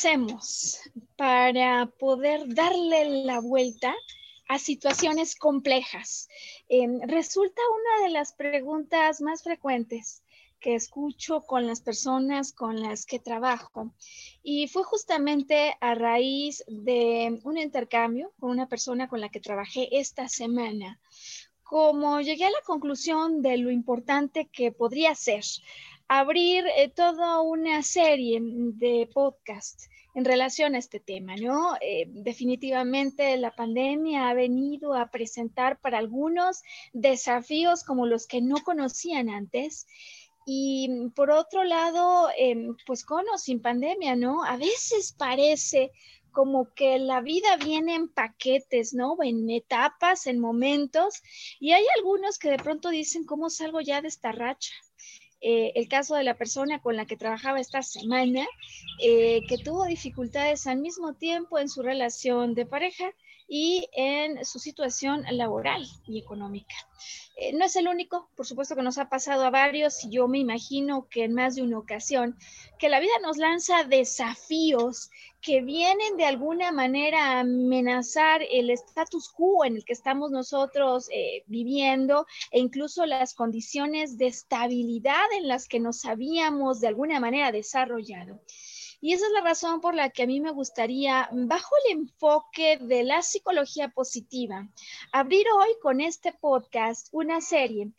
Hacemos para poder darle la vuelta a situaciones complejas? Em, resulta una de las preguntas más frecuentes que escucho con las personas con las que trabajo. Y fue justamente a raíz de un intercambio con una persona con la que trabajé esta semana, como llegué a la conclusión de lo importante que podría ser abrir eh, toda una serie de podcasts en relación a este tema, ¿no? Eh, definitivamente la pandemia ha venido a presentar para algunos desafíos como los que no conocían antes. Y por otro lado, em, pues con o sin pandemia, ¿no? A veces parece como que la vida viene en paquetes, ¿no? En etapas, en momentos, y hay algunos que de pronto dicen, ¿cómo salgo ya de esta racha? Eh, el caso de la persona con la que trabajaba esta semana, eh, que tuvo dificultades al mismo tiempo en su relación de pareja y en su situación laboral y económica. Eh, no es el único, por supuesto que nos ha pasado a varios y yo me imagino que en más de una ocasión, que la vida nos lanza desafíos que vienen de alguna manera a amenazar el status quo en el que estamos nosotros eh, viviendo e incluso las condiciones de estabilidad en las que nos habíamos de alguna manera desarrollado. Y esa es la razón por la que a mí me gustaría, bajo el enfoque de la psicología positiva, abrir hoy con este podcast una serie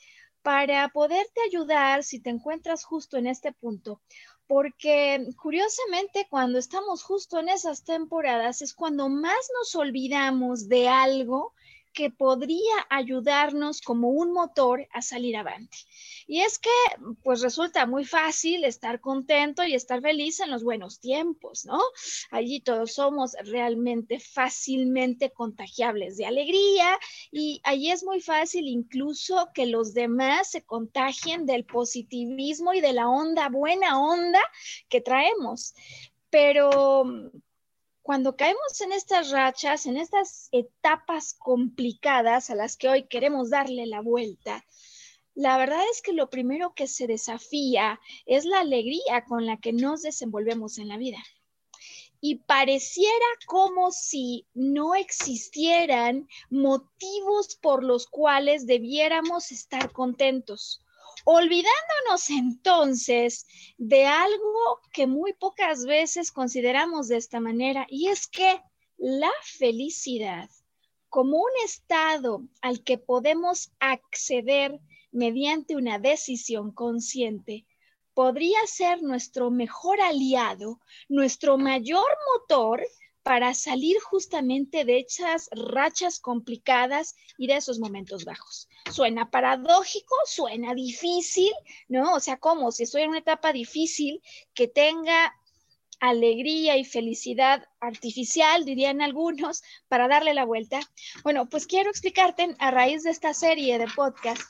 para poderte ayudar si te encuentras justo en este punto. Porque curiosamente cuando estamos justo en esas temporadas es cuando más nos olvidamos de algo que podría ayudarnos como un motor a salir adelante. Y es que, pues resulta muy fácil estar contento y estar feliz en los buenos tiempos, ¿no? Allí todos somos realmente fácilmente contagiables de alegría y allí es muy fácil incluso que los demás se contagien del positivismo y de la onda, buena onda que traemos. Pero cuando caemos en estas rachas, en estas etapas complicadas a las que hoy queremos darle la vuelta, la verdad es que lo primero que se desafía es la alegría con la que nos desenvolvemos en la vida. Y pareciera como si no existieran motivos por los cuales debiéramos estar contentos olvidándonos entonces de algo que muy pocas veces consideramos de esta manera, y es que la felicidad como un estado al que podemos acceder mediante una decisión consciente, podría ser nuestro mejor aliado, nuestro mayor motor para salir justamente de esas rachas complicadas y de esos momentos bajos. Suena paradójico, suena difícil, ¿no? O sea, como si estoy en una etapa difícil que tenga alegría y felicidad artificial, dirían algunos, para darle la vuelta. Bueno, pues quiero explicarte a raíz de esta serie de podcast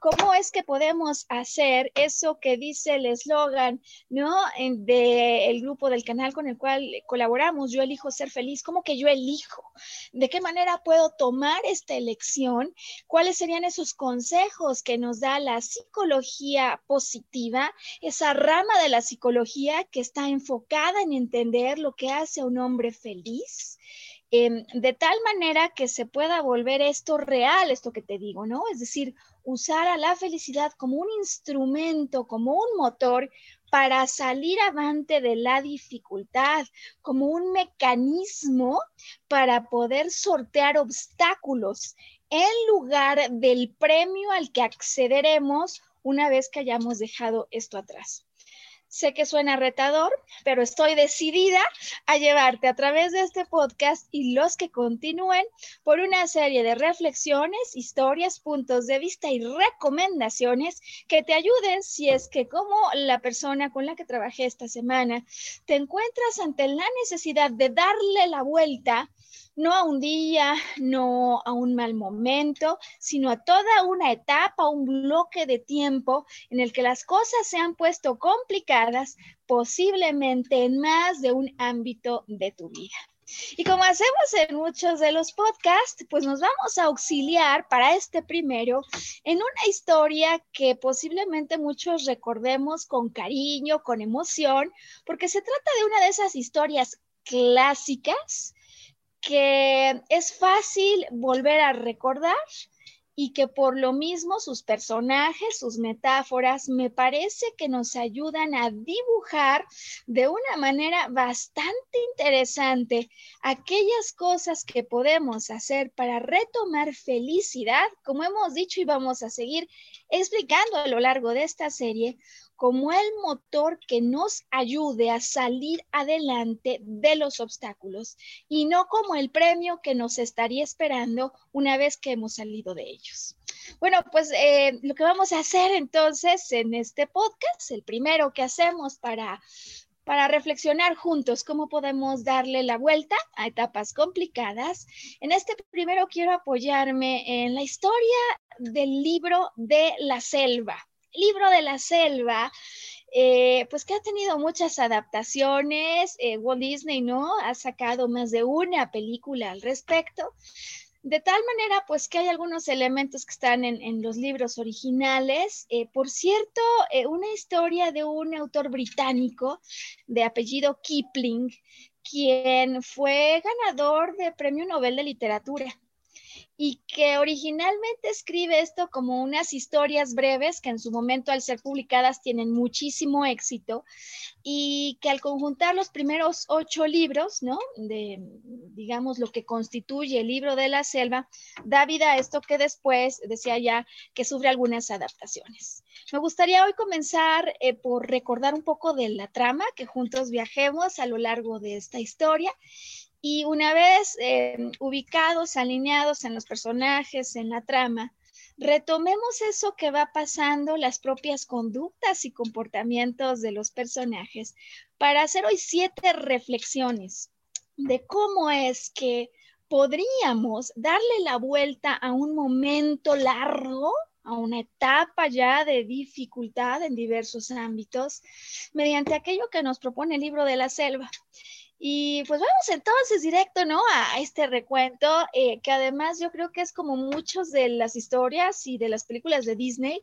¿Cómo es que podemos hacer eso que dice el eslogan, ¿no? Del grupo del canal con el cual colaboramos, yo elijo ser feliz, ¿cómo que yo elijo? ¿De qué manera puedo tomar esta elección? ¿Cuáles serían esos consejos que nos da la psicología positiva, esa rama de la psicología que está enfocada en entender lo que hace a un hombre feliz? Em, de tal manera que se pueda volver esto real, esto que te digo, ¿no? Es decir, usar a la felicidad como un instrumento, como un motor para salir avante de la dificultad, como un mecanismo para poder sortear obstáculos en lugar del premio al que accederemos una vez que hayamos dejado esto atrás. Sé que suena retador, pero estoy decidida a llevarte a través de este podcast y los que continúen por una serie de reflexiones, historias, puntos de vista y recomendaciones que te ayuden si es que como la persona con la que trabajé esta semana te encuentras ante la necesidad de darle la vuelta no a un día, no a un mal momento, sino a toda una etapa, un bloque de tiempo en el que las cosas se han puesto complicadas, posiblemente en más de un ámbito de tu vida. Y como hacemos en muchos de los podcasts, pues nos vamos a auxiliar para este primero en una historia que posiblemente muchos recordemos con cariño, con emoción, porque se trata de una de esas historias clásicas que es fácil volver a recordar y que por lo mismo sus personajes, sus metáforas, me parece que nos ayudan a dibujar de una manera bastante interesante aquellas cosas que podemos hacer para retomar felicidad, como hemos dicho y vamos a seguir explicando a lo largo de esta serie, como el motor que nos ayude a salir adelante de los obstáculos y no como el premio que nos estaría esperando una vez que hemos salido de ellos. Bueno, pues eh, lo que vamos a hacer entonces en este podcast, el primero que hacemos para para reflexionar juntos cómo podemos darle la vuelta a etapas complicadas. En este primero quiero apoyarme en la historia del libro de la selva libro de la selva, eh, pues que ha tenido muchas adaptaciones. Eh, Walt Disney, ¿no? Ha sacado más de una película al respecto. De tal manera, pues que hay algunos elementos que están en, los libros originales. Eh, por cierto, una historia de un autor británico de apellido Kipling, quien fue ganador de Premio Nobel de Literatura y que originalmente escribe esto como unas historias breves que en su momento al ser publicadas tienen muchísimo éxito y que al conjuntar los primeros ocho libros, ¿no? De, digamos, lo que constituye el libro de la selva, da vida a esto que después, decía ya, que sufre algunas adaptaciones. Me gustaría hoy comenzar eh, por recordar un poco de la trama, que juntos viajemos a lo largo de esta historia y una vez eh, ubicados, alineados en los personajes, en la trama, retomemos eso que va pasando, las propias conductas y comportamientos de los personajes, para hacer hoy siete reflexiones de cómo es que podríamos darle la vuelta a un momento largo, a una etapa ya de dificultad en diversos ámbitos, mediante aquello que nos propone el libro de la selva. Y pues vamos entonces directo, ¿no? A este recuento, eh, que además yo creo que es como muchos de las historias y de las películas de Disney,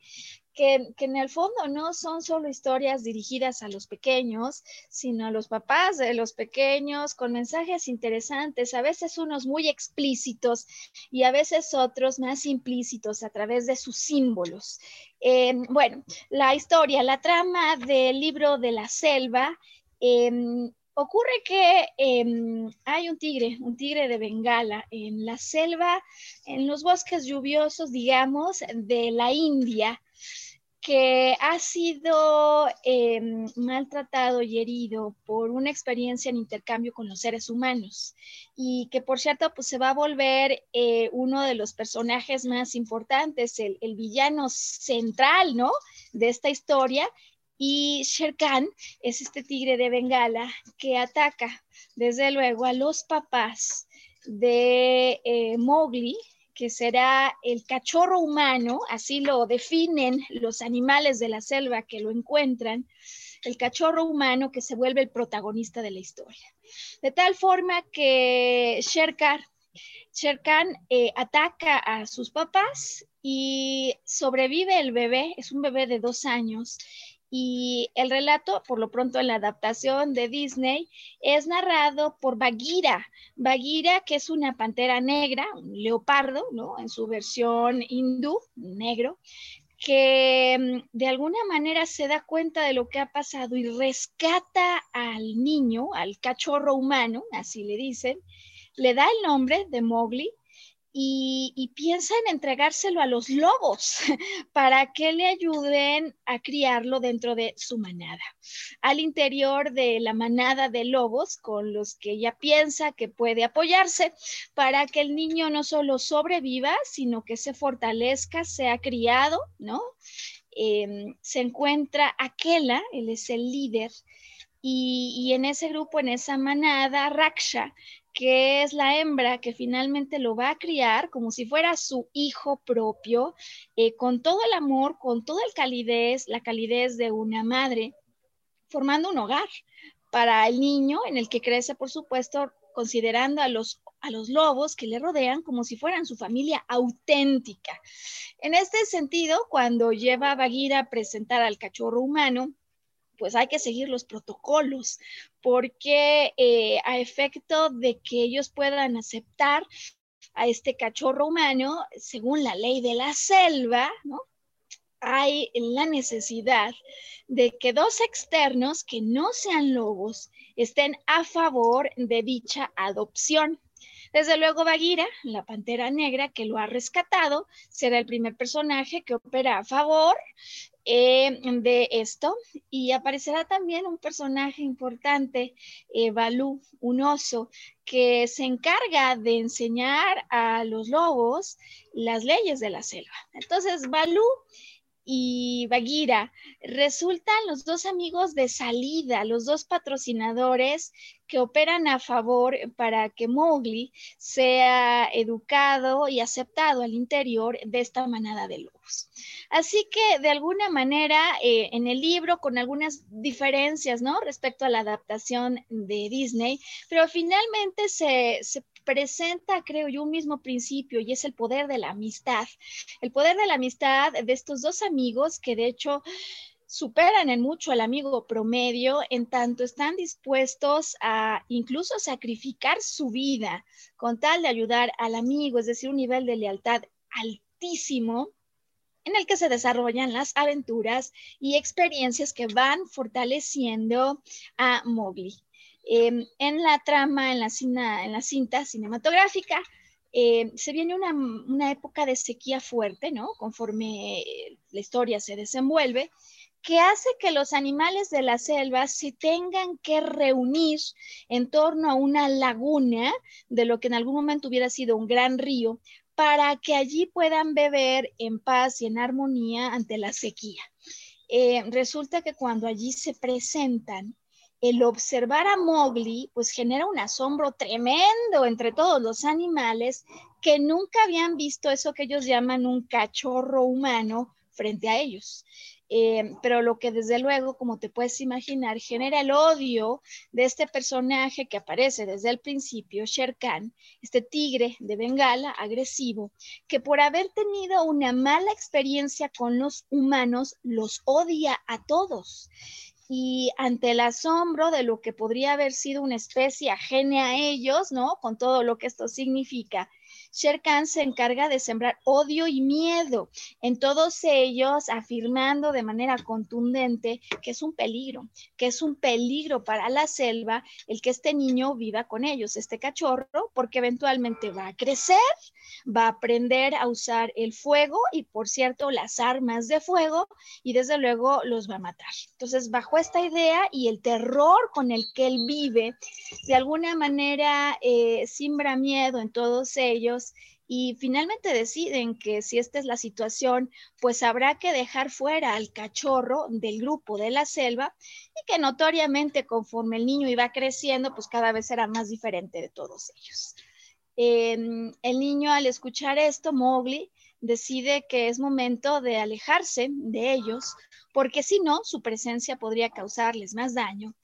que, que, en el fondo no son solo historias dirigidas a los pequeños, sino a los papás de los pequeños, con mensajes interesantes, a veces unos muy explícitos y a veces otros más implícitos a través de sus símbolos. Eh, bueno, la historia, la trama del libro de la selva. Eh, Ocurre que em, hay un tigre, un tigre de Bengala en la selva, en los bosques lluviosos, digamos, de la India, que ha sido em, maltratado y herido por una experiencia en intercambio con los seres humanos y que por cierto pues se va a volver eh, uno de los personajes más importantes, el, el villano central, ¿no? De esta historia y Sher Khan es este tigre de Bengala que ataca, desde luego, a los papás de eh, Mowgli, que será el cachorro humano, así lo definen los animales de la selva que lo encuentran, el cachorro humano que se vuelve el protagonista de la historia. De tal forma que Sher Khan, eh, ataca a sus papás y sobrevive el bebé, es un bebé de dos años, y el relato, por lo pronto en la adaptación de Disney, es narrado por Bagheera. Bagheera, que es una pantera negra, un leopardo, ¿no? En su versión hindú, negro, que mm, de alguna manera se da cuenta de lo que ha pasado y rescata al niño, al cachorro humano, así le dicen, le da el nombre de Mowgli y, piensa en entregárselo a los lobos para que le ayuden a criarlo dentro de su manada. Al interior de la manada de lobos con los que ella piensa que puede apoyarse para que el niño no solo sobreviva, sino que se fortalezca, sea criado, ¿no? Em, se encuentra Aquela, él es el líder, y, y, en ese grupo, en esa manada, Raksha, que es la hembra que finalmente lo va a criar como si fuera su hijo propio, eh, con todo el amor, con toda el calidez, la calidez de una madre, formando un hogar para el niño en el que crece, por supuesto, considerando a los, a los lobos que le rodean como si fueran su familia auténtica. En este sentido, cuando lleva a Bagheera a presentar al cachorro humano, pues hay que seguir los protocolos, porque eh, a efecto de que ellos puedan aceptar a este cachorro humano, según la ley de la selva, ¿no? hay la necesidad de que dos externos que no sean lobos estén a favor de dicha adopción. Desde luego, Bagheera, la pantera negra que lo ha rescatado, será el primer personaje que opera a favor eh, de esto y aparecerá también un personaje importante, eh, Balú, un oso, que se encarga de enseñar a los lobos las leyes de la selva. Entonces, Balú y Bagheera resultan los dos amigos de salida, los dos patrocinadores que operan a favor para que Mowgli sea educado y aceptado al interior de esta manada de lobos. Así que de alguna manera eh, en el libro con algunas diferencias, ¿no? Respecto a la adaptación de Disney, pero finalmente se, se presenta, creo yo, un mismo principio y es el poder de la amistad. El poder de la amistad de estos dos amigos que de hecho superan en mucho al amigo promedio en tanto están dispuestos a incluso sacrificar su vida con tal de ayudar al amigo, es decir, un nivel de lealtad altísimo en el que se desarrollan las aventuras y experiencias que van fortaleciendo a Mowgli. Em, en la trama, en la, cinta cinematográfica, em, se viene una, época de sequía fuerte, ¿no? Conforme la historia se desenvuelve, que hace que los animales de la selva se tengan que reunir en torno a una laguna de lo que en algún momento hubiera sido un gran río, para que allí puedan beber en paz y en armonía ante la sequía. Eh, resulta que cuando allí se presentan el observar a Mowgli pues genera un asombro tremendo entre todos los animales que nunca habían visto eso que ellos llaman un cachorro humano frente a ellos. Eh, pero lo que desde luego, como te puedes imaginar, genera el odio de este personaje que aparece desde el principio, Sher Khan, este tigre de Bengala agresivo, que por haber tenido una mala experiencia con los humanos, los odia a todos y ante el asombro de lo que podría haber sido una especie ajena a ellos, ¿no? Con todo lo que esto significa, Sher Khan se encarga de sembrar odio y miedo en todos ellos, afirmando de manera contundente que es un peligro, que es un peligro para la selva el que este niño viva con ellos, este cachorro, porque eventualmente va a crecer, va a aprender a usar el fuego y, por cierto, las armas de fuego y desde luego los va a matar. Entonces, bajo esta idea y el terror con el que él vive, de alguna manera eh, siembra miedo en todos ellos y finalmente deciden que si esta es la situación, pues habrá que dejar fuera al cachorro del grupo de la selva y que notoriamente conforme el niño iba creciendo, pues cada vez era más diferente de todos ellos. Em, el niño al escuchar esto, Mowgli, decide que es momento de alejarse de ellos, porque si no, su presencia podría causarles más daño.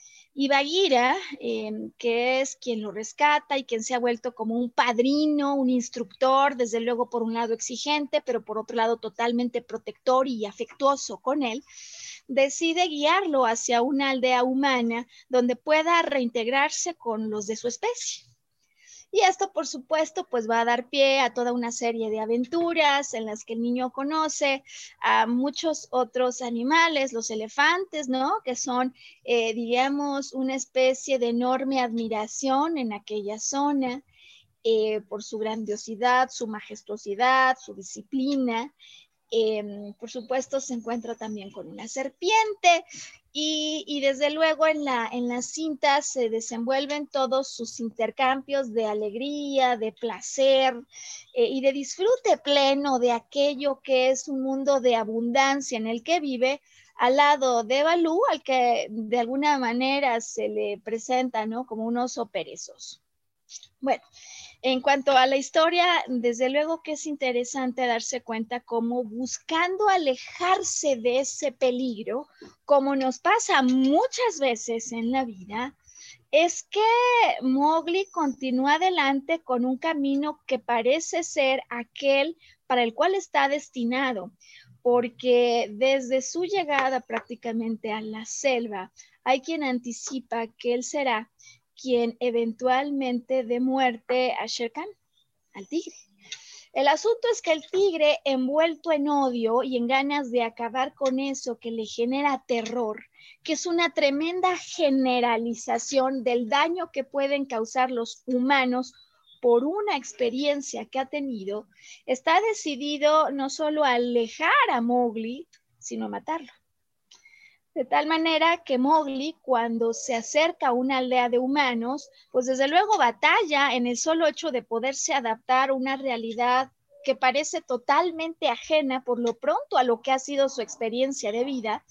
Y Bagheera, em, que es quien lo rescata y quien se ha vuelto como un padrino, un instructor, desde luego por un lado exigente, pero por otro lado totalmente protector y afectuoso con él, decide guiarlo hacia una aldea humana donde pueda reintegrarse con los de su especie. Y esto, por supuesto, pues va a dar pie a toda una serie de aventuras en las que el niño conoce a muchos otros animales, los elefantes, ¿no? Que son, eh, diríamos, una especie de enorme admiración en aquella zona. Eh, por su grandiosidad, su majestuosidad, su disciplina, Em, por supuesto, se encuentra también con una serpiente y, desde luego en la, en la cinta se desenvuelven todos sus intercambios de alegría, de placer eh, y de disfrute pleno de aquello que es un mundo de abundancia en el que vive al lado de Balú, al que de alguna manera se le presenta ¿no? como un oso perezoso. Bueno, en cuanto a la historia, desde luego que es interesante darse cuenta cómo buscando alejarse de ese peligro, como nos pasa muchas veces en la vida, es que Mowgli continúa adelante con un camino que parece ser aquel para el cual está destinado, porque desde su llegada prácticamente a la selva, hay quien anticipa que él será quien eventualmente dé muerte a Sherkan, al tigre. El asunto es que el tigre, envuelto en odio y en ganas de acabar con eso que le genera terror, que es una tremenda generalización del daño que pueden causar los humanos por una experiencia que ha tenido, está decidido no solo a alejar a Mowgli, sino a matarlo. De tal manera que Mowgli, cuando se acerca a una aldea de humanos, pues desde luego batalla en el solo hecho de poderse adaptar a una realidad que parece totalmente ajena por lo pronto a lo que ha sido su experiencia de vida,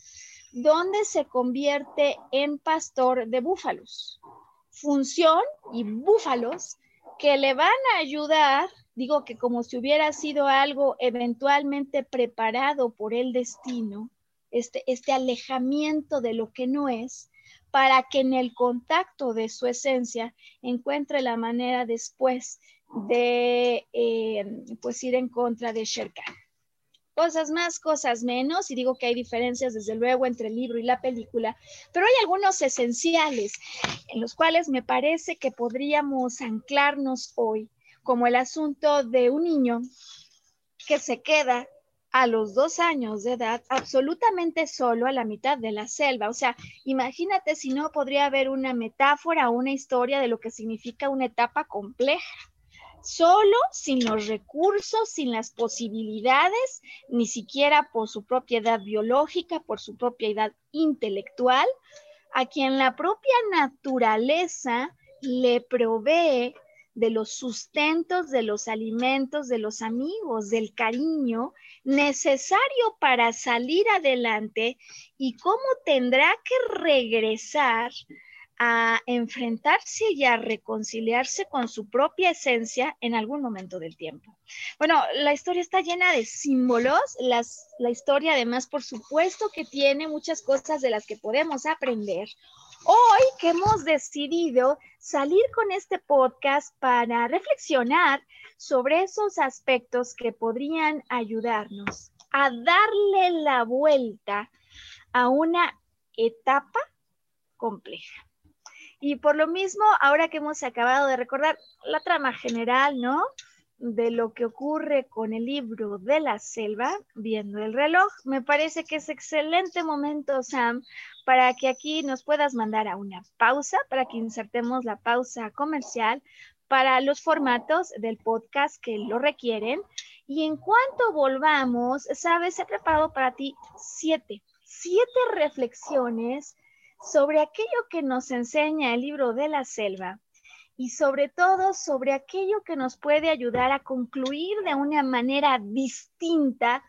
donde se convierte en pastor de búfalos. Función y búfalos que le van a ayudar, digo que como si hubiera sido algo eventualmente preparado por el destino, este, este alejamiento de lo que no es, para que en el contacto de su esencia encuentre la manera después de eh, pues ir en contra de Sherkan. Cosas más, cosas menos, y digo que hay diferencias desde luego entre el libro y la película, pero hay algunos esenciales en los cuales me parece que podríamos anclarnos hoy, como el asunto de un niño que se queda a los dos años de edad absolutamente solo a la mitad de la selva. O sea, imagínate si no podría haber una metáfora o una historia de lo que significa una etapa compleja. Solo, sin los recursos, sin las posibilidades, ni siquiera por su propiedad biológica, por su propiedad intelectual, a quien la propia naturaleza le provee de los sustentos, de los alimentos, de los amigos, del cariño necesario para salir adelante y cómo tendrá que regresar a enfrentarse y a reconciliarse con su propia esencia en algún momento del tiempo. Bueno, la historia está llena de símbolos, la historia además por supuesto que tiene muchas cosas de las que podemos aprender. Hoy que hemos decidido salir con este podcast para reflexionar sobre esos aspectos que podrían ayudarnos a darle la vuelta a una etapa compleja. Y por lo mismo, ahora que hemos acabado de recordar la trama general, ¿no? De lo que ocurre con el libro de la selva, viendo el reloj, me parece que es excelente momento, Sam, para que aquí nos puedas mandar a una pausa, para que insertemos la pausa comercial para los formatos del podcast que lo requieren. Y en cuanto volvamos, sabes, he preparado para ti siete, siete reflexiones sobre aquello que nos enseña el libro de la selva y sobre todo sobre aquello que nos puede ayudar a concluir de una manera distinta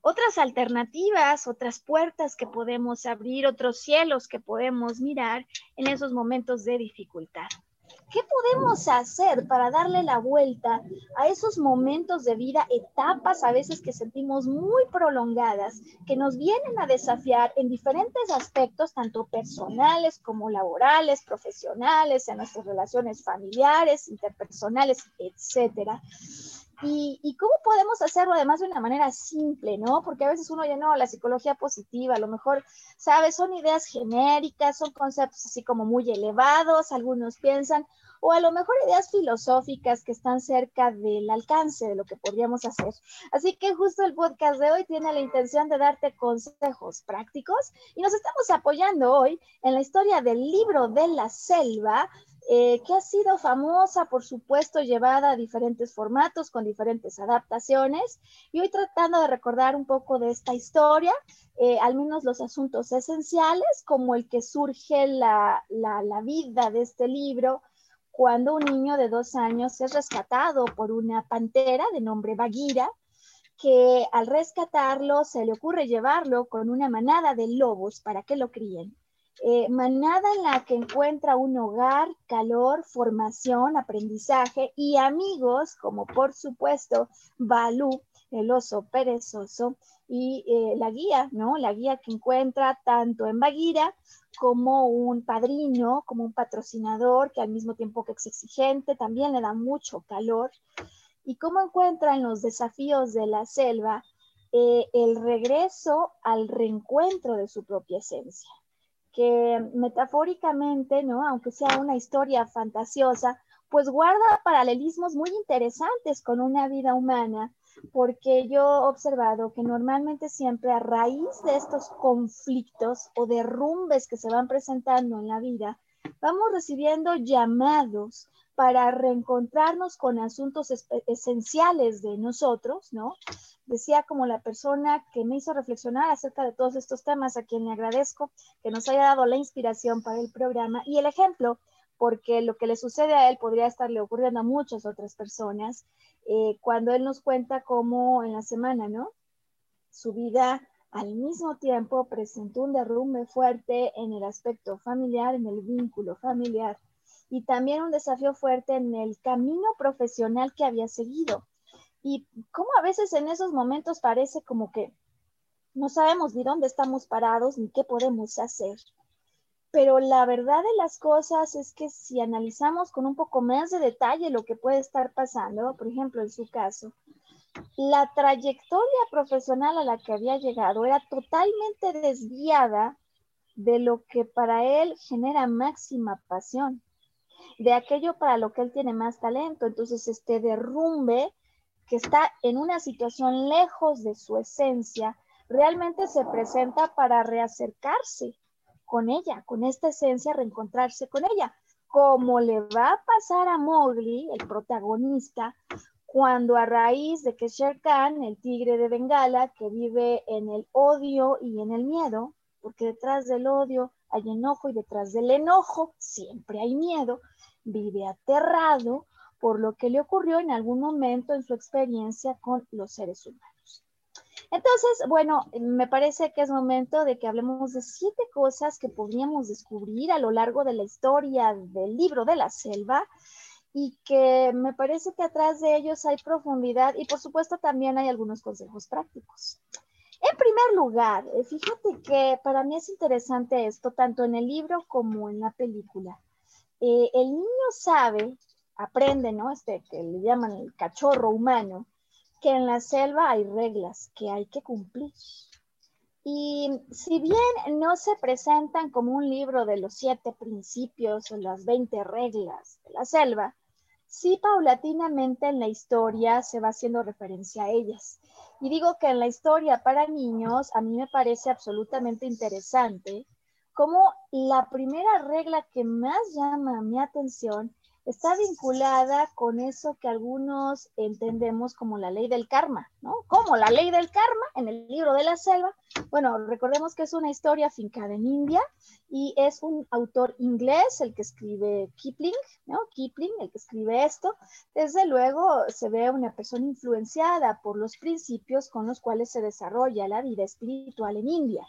otras alternativas, otras puertas que podemos abrir, otros cielos que podemos mirar en esos momentos de dificultad. ¿Qué podemos hacer para darle la vuelta a esos momentos de vida, etapas a veces que sentimos muy prolongadas, que nos vienen a desafiar en diferentes aspectos, tanto personales como laborales, profesionales, en nuestras relaciones familiares, interpersonales, etcétera? Y, cómo podemos hacerlo además de una manera simple, ¿no? Porque a veces uno ya no, la psicología positiva, a lo mejor, ¿sabes? Son ideas genéricas, son conceptos así como muy elevados, algunos piensan, o a lo mejor ideas filosóficas que están cerca del alcance de lo que podríamos hacer. Así que justo el podcast de hoy tiene la intención de darte consejos prácticos y nos estamos apoyando hoy en la historia del libro de la selva eh, que ha sido famosa, por supuesto, llevada a diferentes formatos, con diferentes adaptaciones. Y hoy tratando de recordar un poco de esta historia, eh, al menos los asuntos esenciales, como el que surge la, la vida de este libro, cuando un niño de dos años es rescatado por una pantera de nombre Bagheera, que al rescatarlo se le ocurre llevarlo con una manada de lobos para que lo críen. Eh, manada en la que encuentra un hogar, calor, formación, aprendizaje y amigos, como por supuesto Balú, el oso perezoso, y eh, la guía, ¿no? La guía que encuentra tanto en Baguira como un padrino, como un patrocinador, que al mismo tiempo que es exigente, también le da mucho calor. Y cómo encuentra en los desafíos de la selva eh, el regreso al reencuentro de su propia esencia que metafóricamente, ¿no? Aunque sea una historia fantasiosa, pues guarda paralelismos muy interesantes con una vida humana, porque yo he observado que normalmente siempre a raíz de estos conflictos o derrumbes que se van presentando en la vida, vamos recibiendo llamados para reencontrarnos con asuntos esenciales de nosotros, ¿no? Decía como la persona que me hizo reflexionar acerca de todos estos temas, a quien le agradezco que nos haya dado la inspiración para el programa y el ejemplo, porque lo que le sucede a él podría estarle ocurriendo a muchas otras personas, eh, cuando él nos cuenta cómo en la semana, ¿no? Su vida al mismo tiempo presentó un derrumbe fuerte en el aspecto familiar, en el vínculo familiar y también un desafío fuerte en el camino profesional que había seguido. Y cómo a veces en esos momentos parece como que no sabemos ni dónde estamos parados ni qué podemos hacer. Pero la verdad de las cosas es que si analizamos con un poco más de detalle lo que puede estar pasando, por ejemplo, en su caso, la trayectoria profesional a la que había llegado era totalmente desviada de lo que para él genera máxima pasión de aquello para lo que él tiene más talento. Entonces, este derrumbe que está en una situación lejos de su esencia, realmente se presenta para reacercarse con ella, con esta esencia, reencontrarse con ella, como le va a pasar a Mowgli, el protagonista, cuando a raíz de que Sher Khan, el tigre de Bengala, que vive en el odio y en el miedo, porque detrás del odio hay enojo y detrás del enojo siempre hay miedo, vive aterrado por lo que le ocurrió en algún momento en su experiencia con los seres humanos. Entonces, bueno, me parece que es momento de que hablemos de siete cosas que podríamos descubrir a lo largo de la historia del libro de la selva y que me parece que atrás de ellos hay profundidad y por supuesto también hay algunos consejos prácticos. En primer lugar, eh, fíjate que para mí es interesante esto, tanto en el libro como en la película. Eh, el niño sabe, aprende, ¿no? Este que le llaman el cachorro humano, que en la selva hay reglas que hay que cumplir. Y si bien no se presentan como un libro de los siete principios o las 20 reglas de la selva, sí paulatinamente en la historia se va haciendo referencia a ellas. Y digo que en la historia para niños a mí me parece absolutamente interesante como la primera regla que más llama mi atención está vinculada con eso que algunos entendemos como la ley del karma, ¿no? Como la ley del karma en el libro de la selva. Bueno, recordemos que es una historia fincada en India y es un autor inglés el que escribe Kipling, ¿no? Kipling, el que escribe esto. Desde luego se ve una persona influenciada por los principios con los cuales se desarrolla la vida espiritual en India.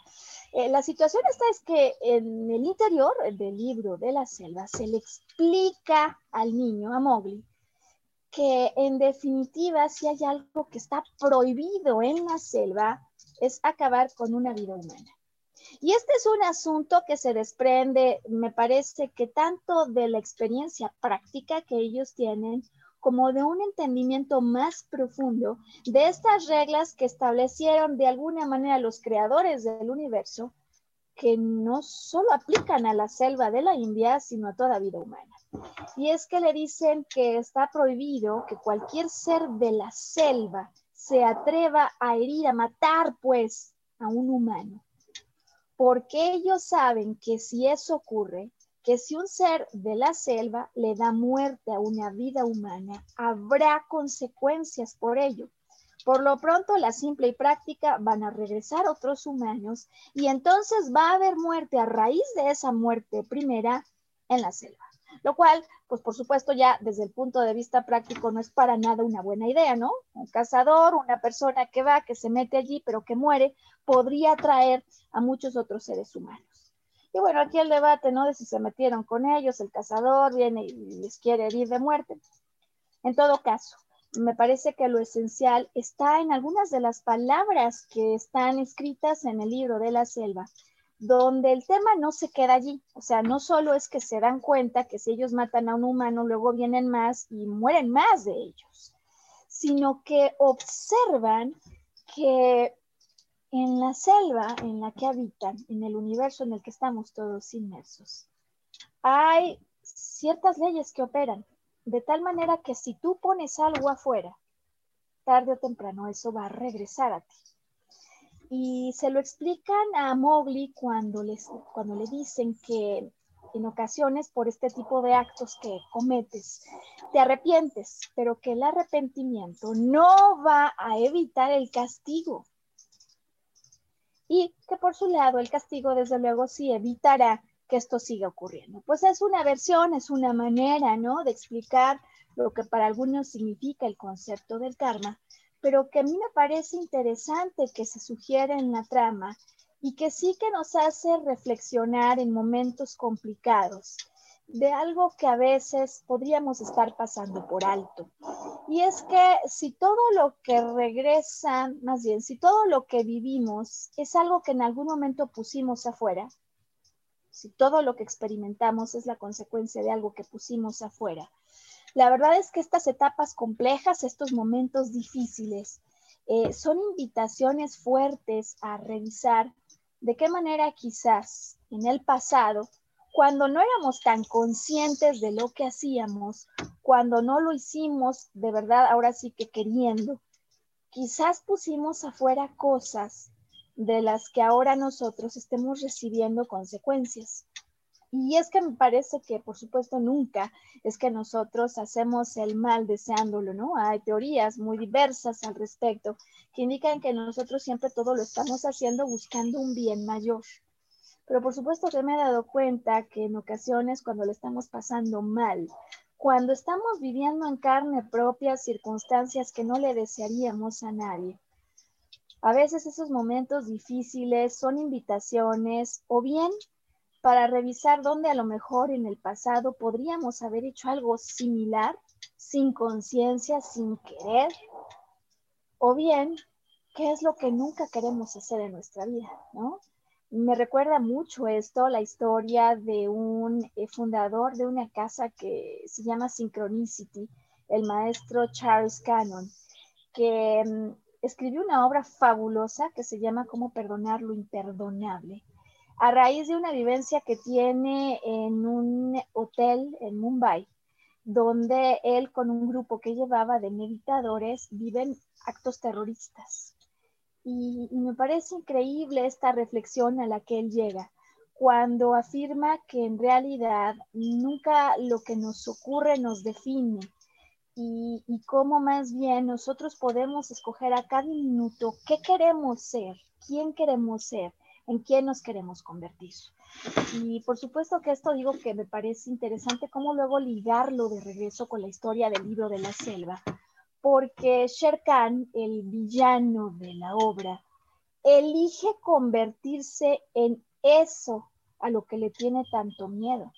Eh, la situación esta es que en el interior del libro de la selva se le explica al niño, a Mowgli, que en definitiva si hay algo que está prohibido en la selva es acabar con una vida humana. Y este es un asunto que se desprende, me parece que tanto de la experiencia práctica que ellos tienen, como de un entendimiento más profundo de estas reglas que establecieron de alguna manera los creadores del universo, que no solo aplican a la selva de la India, sino a toda vida humana. Y es que le dicen que está prohibido que cualquier ser de la selva se atreva a herir, a matar, pues, a un humano porque ellos saben que si eso ocurre, si un ser de la selva le da muerte a una vida humana, habrá consecuencias por ello. Por lo pronto, la simple y práctica van a regresar otros humanos y entonces va a haber muerte a raíz de esa muerte primera en la selva. Lo cual, pues por supuesto ya desde el punto de vista práctico no es para nada una buena idea, ¿no? Un cazador, una persona que va, que se mete allí, pero que muere, podría atraer a muchos otros seres humanos. Y bueno, aquí el debate, ¿no? De si se metieron con ellos, el cazador viene y les quiere herir de muerte. En todo caso, me parece que lo esencial está en algunas de las palabras que están escritas en el libro de la selva donde el tema no se queda allí. O sea, no solo es que se dan cuenta que si ellos matan a un humano, luego vienen más y mueren más de ellos, sino que observan que en la selva en la que habitan, en el universo en el que estamos todos inmersos, hay ciertas leyes que operan, de tal manera que si tú pones algo afuera, tarde o temprano eso va a regresar a ti y se lo explican a Mowgli cuando, les, cuando le dicen que en ocasiones por este tipo de actos que cometes te arrepientes, pero que el arrepentimiento no va a evitar el castigo. Y que por su lado el castigo desde luego sí evitará que esto siga ocurriendo. Pues es una versión, es una manera, ¿no? De explicar lo que para algunos significa el concepto del karma, pero que a mí me parece interesante que se sugiere en la trama y que sí que nos hace reflexionar en momentos complicados de algo que a veces podríamos estar pasando por alto. Y es que si todo lo que regresa, más bien, si todo lo que vivimos es algo que en algún momento pusimos afuera, si todo lo que experimentamos es la consecuencia de algo que pusimos afuera, la verdad es que estas etapas complejas, estos momentos difíciles, eh, son invitaciones fuertes a revisar de qué manera quizás en el pasado, cuando no éramos tan conscientes de lo que hacíamos, cuando no lo hicimos de verdad, ahora sí que queriendo, quizás pusimos afuera cosas de las que ahora nosotros estemos recibiendo consecuencias. Y es que me parece que, por supuesto, nunca es que nosotros hacemos el mal deseándolo, ¿no? Hay teorías muy diversas al respecto que indican que nosotros siempre todo lo estamos haciendo buscando un bien mayor. Pero por supuesto que me he dado cuenta que en ocasiones cuando lo estamos pasando mal, cuando estamos viviendo en carne propia circunstancias que no le desearíamos a nadie, a veces esos momentos difíciles son invitaciones o bien para revisar dónde a lo mejor en el pasado podríamos haber hecho algo similar, sin conciencia, sin querer, o bien, qué es lo que nunca queremos hacer en nuestra vida, ¿no? Me recuerda mucho esto, la historia de un eh, fundador de una casa que se llama Synchronicity, el maestro Charles Cannon, que mm, escribió una obra fabulosa que se llama Cómo perdonar lo imperdonable a raíz de una vivencia que tiene en un hotel en Mumbai, donde él con un grupo que llevaba de meditadores viven actos terroristas. Y, me parece increíble esta reflexión a la que él llega, cuando afirma que en realidad nunca lo que nos ocurre nos define, y, y, cómo más bien nosotros podemos escoger a cada minuto qué queremos ser, quién queremos ser en quién nos queremos convertir. Y por supuesto que esto digo que me parece interesante cómo luego ligarlo de regreso con la historia del libro de la selva, porque Sher Khan, el villano de la obra, elige convertirse en eso a lo que le tiene tanto miedo,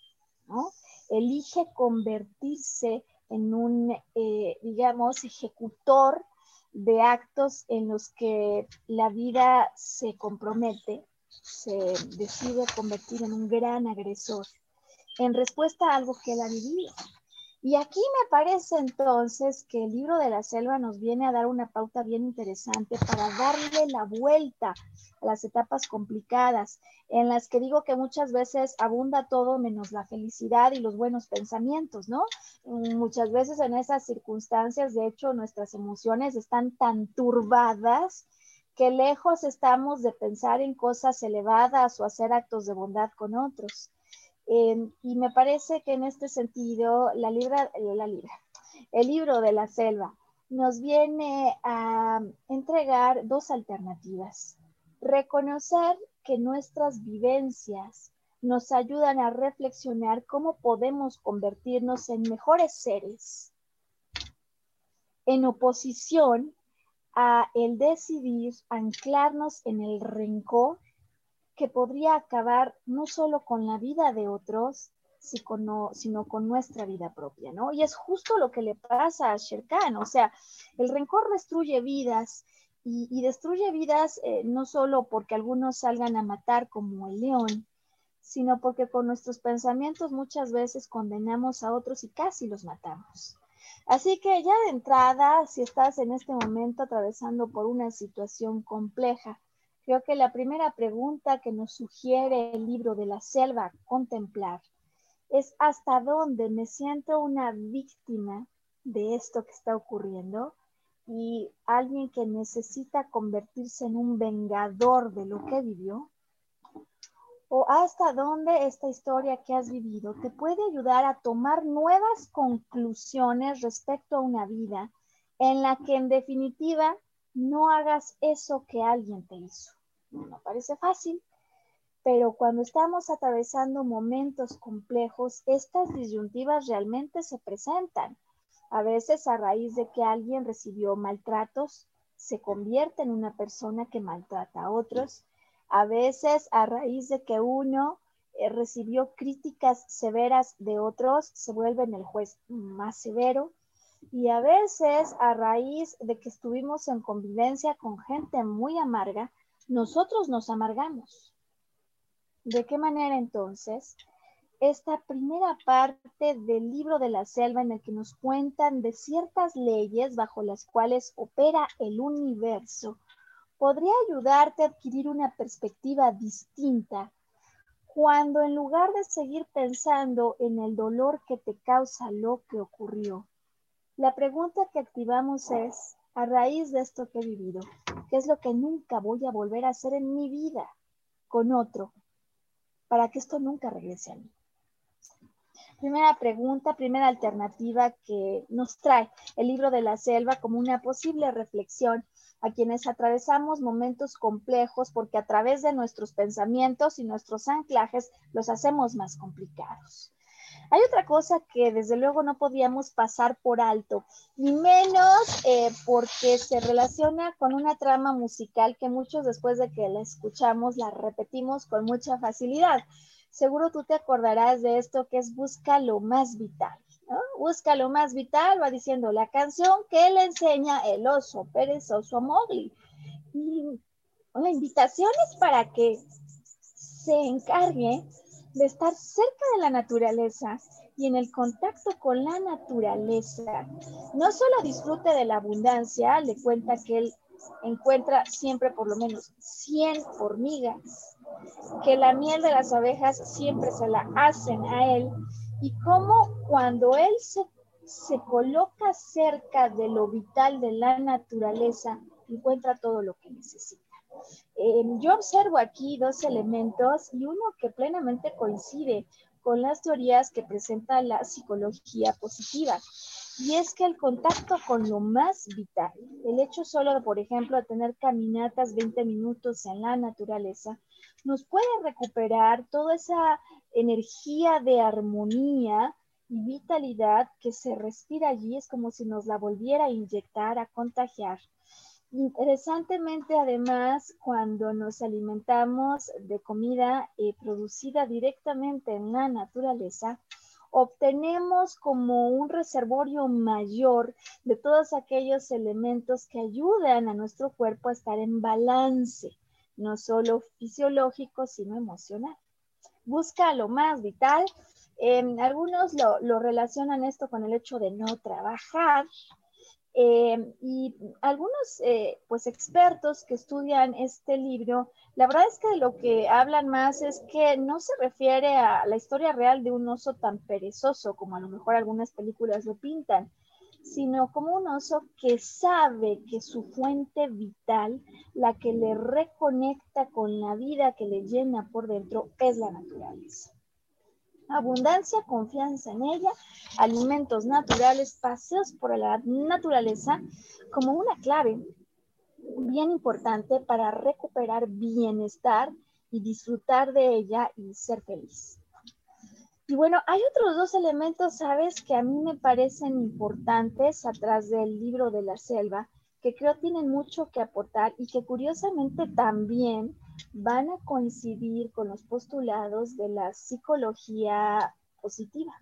¿no? Elige convertirse en un, eh, digamos, ejecutor de actos en los que la vida se compromete, se decide convertir en un gran agresor en respuesta a algo que él ha vivido. Y aquí me parece entonces que el libro de la selva nos viene a dar una pauta bien interesante para darle la vuelta a las etapas complicadas, en las que digo que muchas veces abunda todo menos la felicidad y los buenos pensamientos, ¿no? Muchas veces en esas circunstancias, de hecho, nuestras emociones están tan turbadas que lejos estamos de pensar en cosas elevadas o hacer actos de bondad con otros. Em, y me parece que en este sentido, la libra, la libra, el libro de la selva nos viene a entregar dos alternativas. Reconocer que nuestras vivencias nos ayudan a reflexionar cómo podemos convertirnos en mejores seres, en oposición a el decidir anclarnos en el rencor que podría acabar no solo con la vida de otros, sino con nuestra vida propia, ¿no? Y es justo lo que le pasa a Sherkan, o sea, el rencor destruye vidas y, destruye vidas eh, no solo porque algunos salgan a matar como el león, sino porque con nuestros pensamientos muchas veces condenamos a otros y casi los matamos. Así que ya de entrada, si estás en este momento atravesando por una situación compleja, Creo que la primera pregunta que nos sugiere el libro de la selva contemplar es hasta dónde me siento una víctima de esto que está ocurriendo y alguien que necesita convertirse en un vengador de lo que vivió? ¿O hasta dónde esta historia que has vivido te puede ayudar a tomar nuevas conclusiones respecto a una vida en la que en definitiva no hagas eso que alguien te hizo. No parece fácil, pero cuando estamos atravesando momentos complejos, estas disyuntivas realmente se presentan. A veces a raíz de que alguien recibió maltratos, se convierte en una persona que maltrata a otros. A veces a raíz de que uno eh, recibió críticas severas de otros, se vuelve en el juez más severo. Y a veces, a raíz de que estuvimos en convivencia con gente muy amarga, nosotros nos amargamos. ¿De qué manera entonces? Esta primera parte del libro de la selva en el que nos cuentan de ciertas leyes bajo las cuales opera el universo podría ayudarte a adquirir una perspectiva distinta cuando en lugar de seguir pensando en el dolor que te causa lo que ocurrió, la pregunta que activamos es, a raíz de esto que he vivido, ¿qué es lo que nunca voy a volver a hacer en mi vida con otro para que esto nunca regrese a mí? Primera pregunta, primera alternativa que nos trae el libro de la selva como una posible reflexión a quienes atravesamos momentos complejos porque a través de nuestros pensamientos y nuestros anclajes los hacemos más complicados. Hay otra cosa que desde luego no podíamos pasar por alto, ni menos eh, porque se relaciona con una trama musical que muchos después de que la escuchamos la repetimos con mucha facilidad. Seguro tú te acordarás de esto que es Busca lo más vital. ¿no? Busca lo más vital, va diciendo la canción que le enseña el oso perezoso a Mowgli. Y la invitación es para que se encargue de estar cerca de la naturaleza y en el contacto con la naturaleza, no solo disfrute de la abundancia, le cuenta que él encuentra siempre por lo menos 100 hormigas, que la miel de las abejas siempre se la hacen a él y cómo cuando él se, se coloca cerca de lo vital de la naturaleza, encuentra todo lo que necesita. Eh, yo observo aquí dos elementos y uno que plenamente coincide con las teorías que presenta la psicología positiva. Y es que el contacto con lo más vital, el hecho solo, por ejemplo, de tener caminatas 20 minutos en la naturaleza, nos puede recuperar toda esa energía de armonía y vitalidad que se respira allí. Es como si nos la volviera a inyectar, a contagiar Interesantemente, además, cuando nos alimentamos de comida eh, producida directamente en la naturaleza, obtenemos como un reservorio mayor de todos aquellos elementos que ayudan a nuestro cuerpo a estar en balance, no solo fisiológico, sino emocional. Busca lo más vital. Em, algunos lo, lo relacionan esto con el hecho de no trabajar, eh, y algunos eh, pues expertos que estudian este libro, la verdad es que lo que hablan más es que no se refiere a la historia real de un oso tan perezoso como a lo mejor algunas películas lo pintan, sino como un oso que sabe que su fuente vital, la que le reconecta con la vida que le llena por dentro, es la naturaleza abundancia, confianza en ella, alimentos naturales, paseos por la naturaleza como una clave bien importante para recuperar bienestar y disfrutar de ella y ser feliz. Y bueno, hay otros dos elementos, sabes, que a mí me parecen importantes atrás del libro de la selva, que creo tienen mucho que aportar y que curiosamente también van a coincidir con los postulados de la psicología positiva.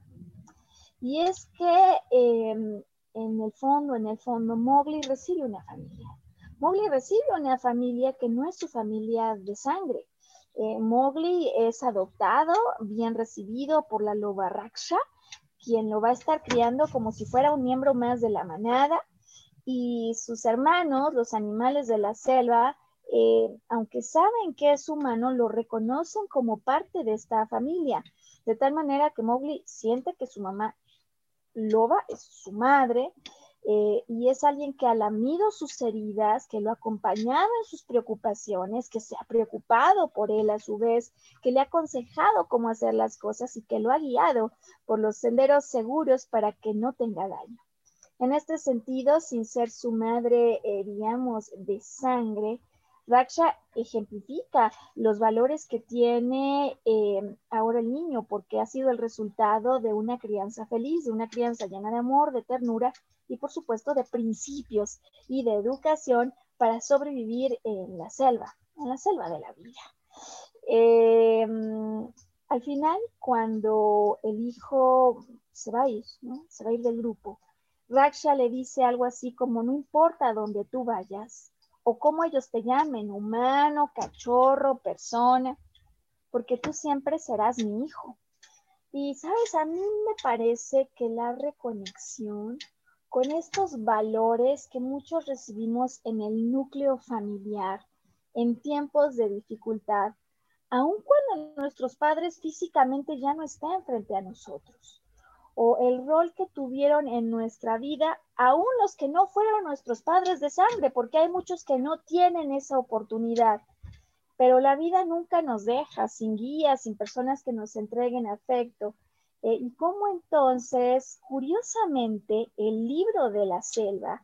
Y es que em, en el fondo, en el fondo, Mowgli recibe una familia. Mowgli recibe una familia que no es su familia de sangre. Eh, Mowgli es adoptado, bien recibido por la loba Raksha, quien lo va a estar criando como si fuera un miembro más de la manada. Y sus hermanos, los animales de la selva, eh, aunque saben que es humano, lo reconocen como parte de esta familia, de tal manera que Mowgli siente que su mamá loba es su madre eh, y es alguien que ha lamido sus heridas, que lo ha acompañado en sus preocupaciones, que se ha preocupado por él a su vez, que le ha aconsejado cómo hacer las cosas y que lo ha guiado por los senderos seguros para que no tenga daño. En este sentido, sin ser su madre, eh, digamos, de sangre, Raksha ejemplifica los valores que tiene eh, ahora el niño porque ha sido el resultado de una crianza feliz, de una crianza llena de amor, de ternura y por supuesto de principios y de educación para sobrevivir en la selva, en la selva de la vida. Em, al final, cuando el hijo se va a ir, se va a ir del grupo, Raksha le dice algo así como, no importa dónde tú vayas, o como ellos te llamen, humano, cachorro, persona, porque tú siempre serás mi hijo. Y sabes, a mí me parece que la reconexión con estos valores que muchos recibimos en el núcleo familiar, en tiempos de dificultad, aun cuando nuestros padres físicamente ya no están frente a nosotros o el rol que tuvieron en nuestra vida, aún los que no fueron nuestros padres de sangre, porque hay muchos que no tienen esa oportunidad. Pero la vida nunca nos deja sin guías, sin personas que nos entreguen afecto. Eh, y cómo entonces, curiosamente, el libro de la selva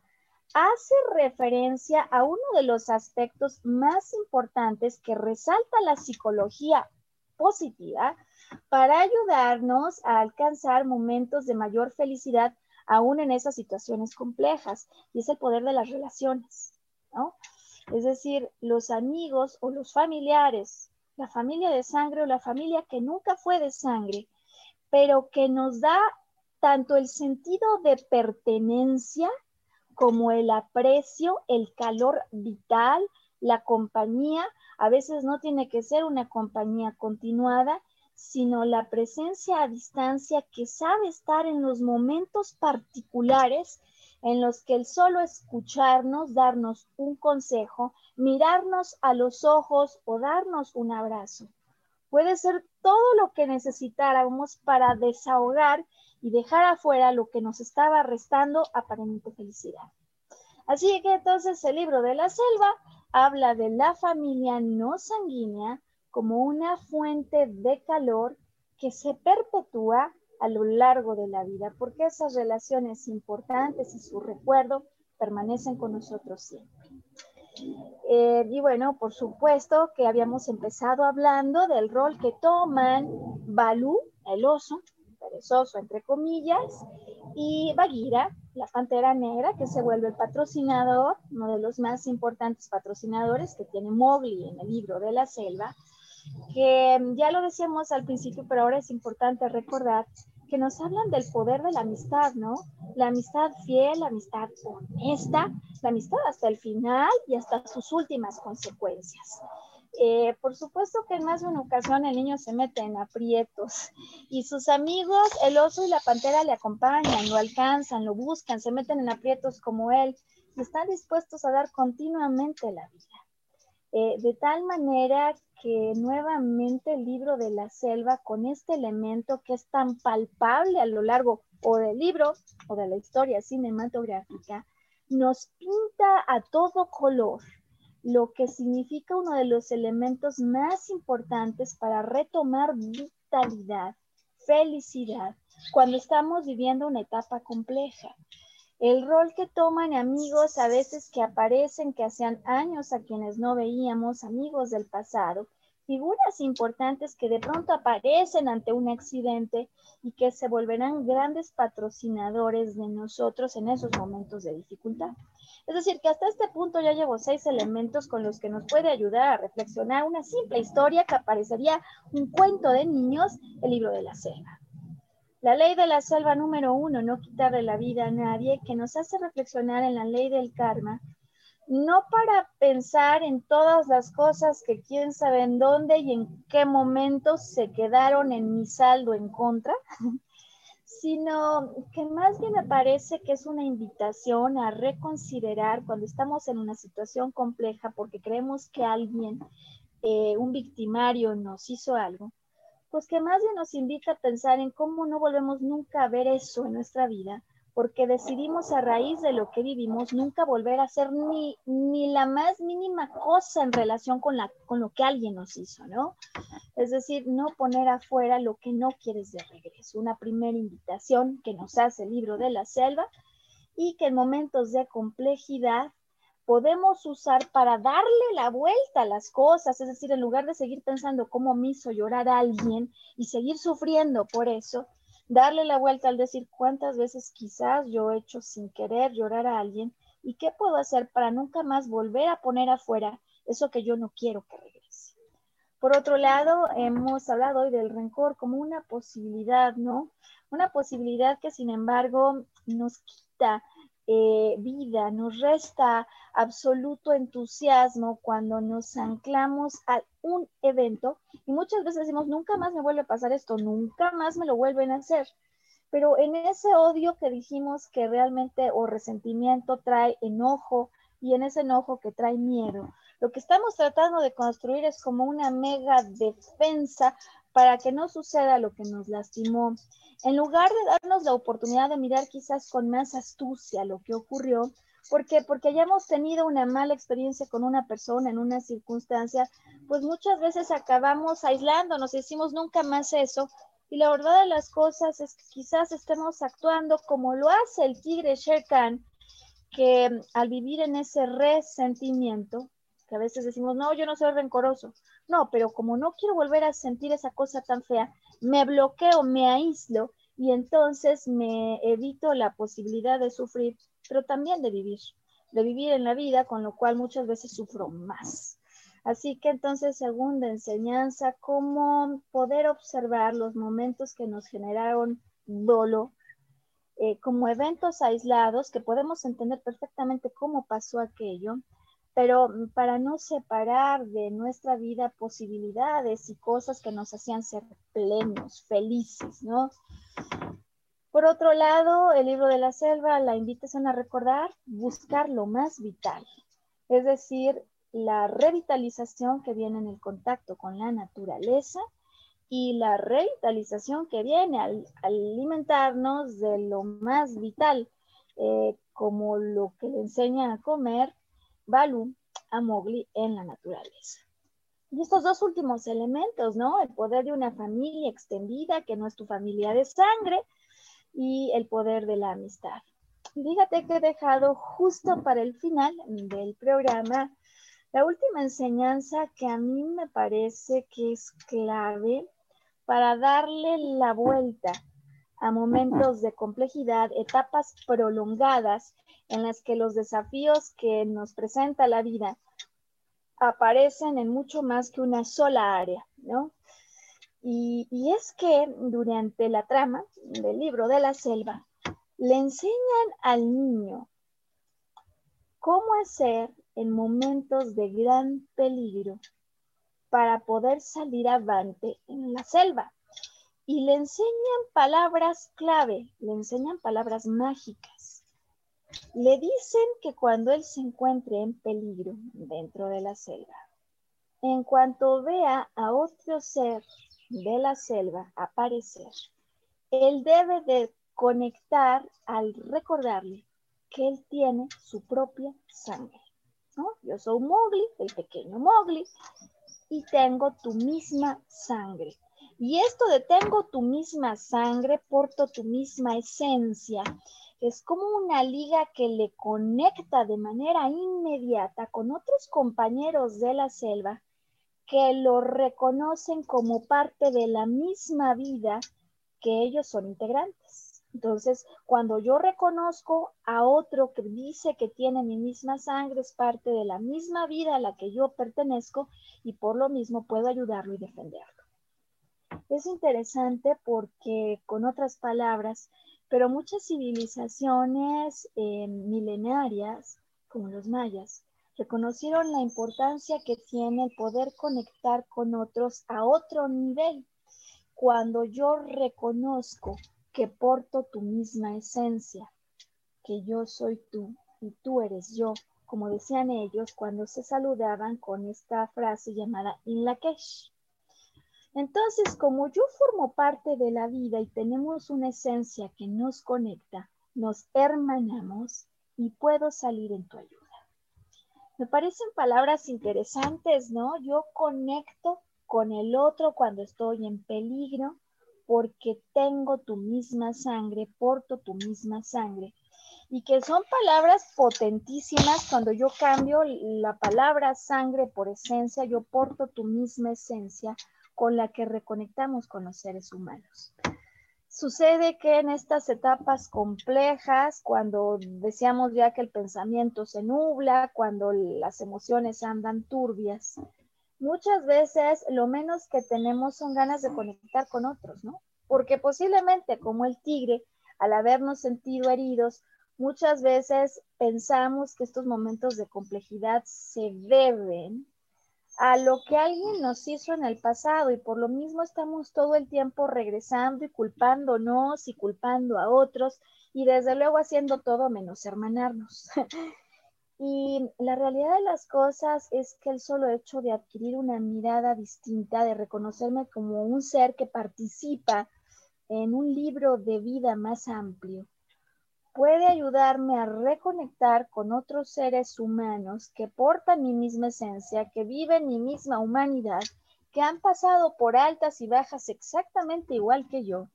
hace referencia a uno de los aspectos más importantes que resalta la psicología positiva, para ayudarnos a alcanzar momentos de mayor felicidad aún en esas situaciones complejas, y es el poder de las relaciones, ¿no? Es decir, los amigos o los familiares, la familia de sangre o la familia que nunca fue de sangre, pero que nos da tanto el sentido de pertenencia como el aprecio, el calor vital, la compañía. A veces no tiene que ser una compañía continuada, sino la presencia a distancia que sabe estar en los momentos particulares en los que el solo escucharnos, darnos un consejo, mirarnos a los ojos o darnos un abrazo. Puede ser todo lo que necesitáramos para desahogar y dejar afuera lo que nos estaba restando aparente felicidad. Así que entonces el libro de la selva habla de la familia no sanguínea como una fuente de calor que se perpetúa a lo largo de la vida, porque esas relaciones importantes y su recuerdo permanecen con nosotros siempre. Eh, y bueno, por supuesto que habíamos empezado hablando del rol que toman Balú, el oso, perezoso entre comillas, y Bagheera, la Pantera Negra, que se vuelve el patrocinador, uno de los más importantes patrocinadores que tiene Mowgli en el libro de la selva, que ya lo decíamos al principio, pero ahora es importante recordar que nos hablan del poder de la amistad, ¿no? La amistad fiel, la amistad honesta, la amistad hasta el final y hasta sus últimas consecuencias. Eh, por supuesto que en más de una ocasión el niño se mete en aprietos y sus amigos, el oso y la pantera le acompañan, lo alcanzan, lo buscan, se meten en aprietos como él y están dispuestos a dar continuamente la vida. Eh, de tal manera que nuevamente el libro de la selva, con este elemento que es tan palpable a lo largo o del libro o de la historia cinematográfica, nos pinta a todo color lo que significa uno de los elementos más importantes para retomar vitalidad, felicidad, cuando estamos viviendo una etapa compleja. El rol que toman amigos a veces que aparecen, que hacían años a quienes no veíamos, amigos del pasado, figuras importantes que de pronto aparecen ante un accidente y que se volverán grandes patrocinadores de nosotros en esos momentos de dificultad. Es decir, que hasta este punto ya llevo seis elementos con los que nos puede ayudar a reflexionar una simple historia que aparecería un cuento de niños, el libro de la selva. La ley de la selva número uno, no quitarle la vida a nadie, que nos hace reflexionar en la ley del karma, no para pensar en todas las cosas que quién sabe en dónde y en qué momentos se quedaron en mi saldo en contra, sino que más bien me parece que es una invitación a reconsiderar cuando estamos en una situación compleja porque creemos que alguien, eh, un victimario, nos hizo algo, pues que más bien nos invita a pensar en cómo no volvemos nunca a ver eso en nuestra vida porque decidimos a raíz de lo que vivimos nunca volver a hacer ni, ni la más mínima cosa en relación con, la, con lo que alguien nos hizo, ¿no? Es decir, no poner afuera lo que no quieres de regreso. Una primera invitación que nos hace el libro de la selva y que en momentos de complejidad podemos usar para darle la vuelta a las cosas, es decir, en lugar de seguir pensando cómo me hizo llorar a alguien y seguir sufriendo por eso, darle la vuelta al decir cuántas veces quizás yo he hecho sin querer llorar a alguien y qué puedo hacer para nunca más volver a poner afuera eso que yo no quiero que regrese. Por otro lado, hemos hablado hoy del rencor como una posibilidad, ¿no? Una posibilidad que sin embargo nos quita eh, vida, nos resta absoluto entusiasmo cuando nos anclamos a un evento y muchas veces decimos, nunca más me vuelve a pasar esto, nunca más me lo vuelven a hacer. Pero en ese odio que dijimos que realmente o resentimiento trae enojo y en ese enojo que trae miedo, lo que estamos tratando de construir es como una mega defensa para que no suceda lo que nos lastimó en lugar de darnos la oportunidad de mirar quizás con más astucia lo que ocurrió, ¿por? Porque ya hemos tenido una mala experiencia con una persona en una circunstancia, pues muchas veces acabamos aislándonos y decimos nunca más eso. Y la verdad de las cosas es que quizás estemos actuando como lo hace el tigre Sher Khan, que al vivir en ese resentimiento, que a veces decimos, no, yo no soy rencoroso. No, pero como no quiero volver a sentir esa cosa tan fea, me bloqueo, me aíslo y entonces me evito la posibilidad de sufrir, pero también de vivir, de vivir en la vida, con lo cual muchas veces sufro más. Así que entonces, segunda enseñanza, cómo poder observar los momentos que nos generaron dolor eh, como eventos aislados, que podemos entender perfectamente cómo pasó aquello, pero para no separar de nuestra vida posibilidades y cosas que nos hacían ser plenos, felices, ¿no? Por otro lado, el libro de la selva la invitación a recordar, buscar lo más vital, es decir, la revitalización que viene en el contacto con la naturaleza y la revitalización que viene al, alimentarnos de lo más vital, eh, como lo que le enseña a comer Balú a Mowgli en la naturaleza. Y estos dos últimos elementos, ¿no? El poder de una familia extendida, que no es tu familia de sangre, y el poder de la amistad. Fíjate que he dejado justo para el final del programa la última enseñanza que a mí me parece que es clave para darle la vuelta a momentos de complejidad, etapas prolongadas en las que los desafíos que nos presenta la vida aparecen en mucho más que una sola área, ¿no? Y, y, es que durante la trama del libro de la selva, le enseñan al niño cómo hacer en momentos de gran peligro para poder salir avante en la selva. Y le enseñan palabras clave, le enseñan palabras mágicas. Le dicen que cuando él se encuentre en peligro dentro de la selva, en cuanto vea a otro ser de la selva aparecer, él debe de conectar al recordarle que él tiene su propia sangre. ¿no? Yo soy Mowgli, el pequeño Mowgli, y tengo tu misma sangre. Y esto de tengo tu misma sangre, porto tu misma esencia, es como una liga que le conecta de manera inmediata con otros compañeros de la selva que lo reconocen como parte de la misma vida que ellos son integrantes. Entonces, cuando yo reconozco a otro que dice que tiene mi misma sangre, es parte de la misma vida a la que yo pertenezco y por lo mismo puedo ayudarlo y defenderlo. Es interesante porque, con otras palabras, pero muchas civilizaciones eh, milenarias, como los mayas, reconocieron la importancia que tiene el poder conectar con otros a otro nivel. Cuando yo reconozco que porto tu misma esencia, que yo soy tú y tú eres yo, como decían ellos cuando se saludaban con esta frase llamada In Lakesh. Entonces, como yo formo parte de la vida y tenemos una esencia que nos conecta, nos hermanamos y puedo salir en tu ayuda. Me parecen palabras interesantes, ¿no? Yo conecto con el otro cuando estoy en peligro, porque tengo tu misma sangre, porto tu misma sangre. Y que son palabras potentísimas cuando yo cambio la palabra sangre por esencia, yo porto tu misma esencia con la que reconectamos con los seres humanos. Sucede que en estas etapas complejas, cuando decíamos ya que el pensamiento se nubla, cuando las emociones andan turbias, muchas veces lo menos que tenemos son ganas de conectar con otros, ¿no? Porque posiblemente como el tigre, al habernos sentido heridos, muchas veces pensamos que estos momentos de complejidad se deben a lo que alguien nos hizo en el pasado y por lo mismo estamos todo el tiempo regresando y culpándonos y culpando a otros y desde luego haciendo todo menos hermanarnos. Y la realidad de las cosas es que el solo hecho de adquirir una mirada distinta, de reconocerme como un ser que participa en un libro de vida más amplio, puede ayudarme a reconectar con otros seres humanos que portan mi misma esencia, que viven mi misma humanidad, que han pasado por altas y bajas exactamente igual que yo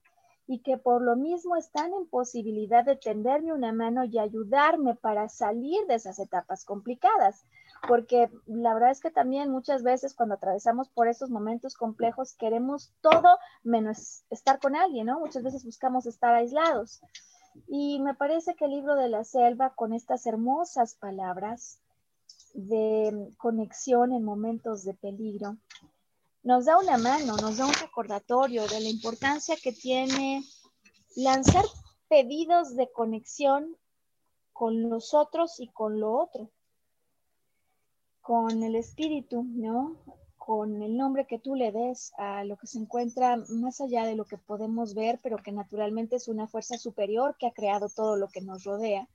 y que por lo mismo están en posibilidad de tenderme una mano y ayudarme para salir de esas etapas complicadas. Porque la verdad es que también muchas veces cuando atravesamos por esos momentos complejos queremos todo menos estar con alguien, ¿no? Muchas veces buscamos estar aislados. Y me parece que el libro de la selva, con estas hermosas palabras de conexión en momentos de peligro, nos da una mano, nos da un recordatorio de la importancia que tiene lanzar pedidos de conexión con los otros y con lo otro, con el espíritu, ¿no? Con el nombre que tú le des a lo que se encuentra más allá de lo que podemos ver, pero que naturalmente es una fuerza superior que ha creado todo lo que nos rodea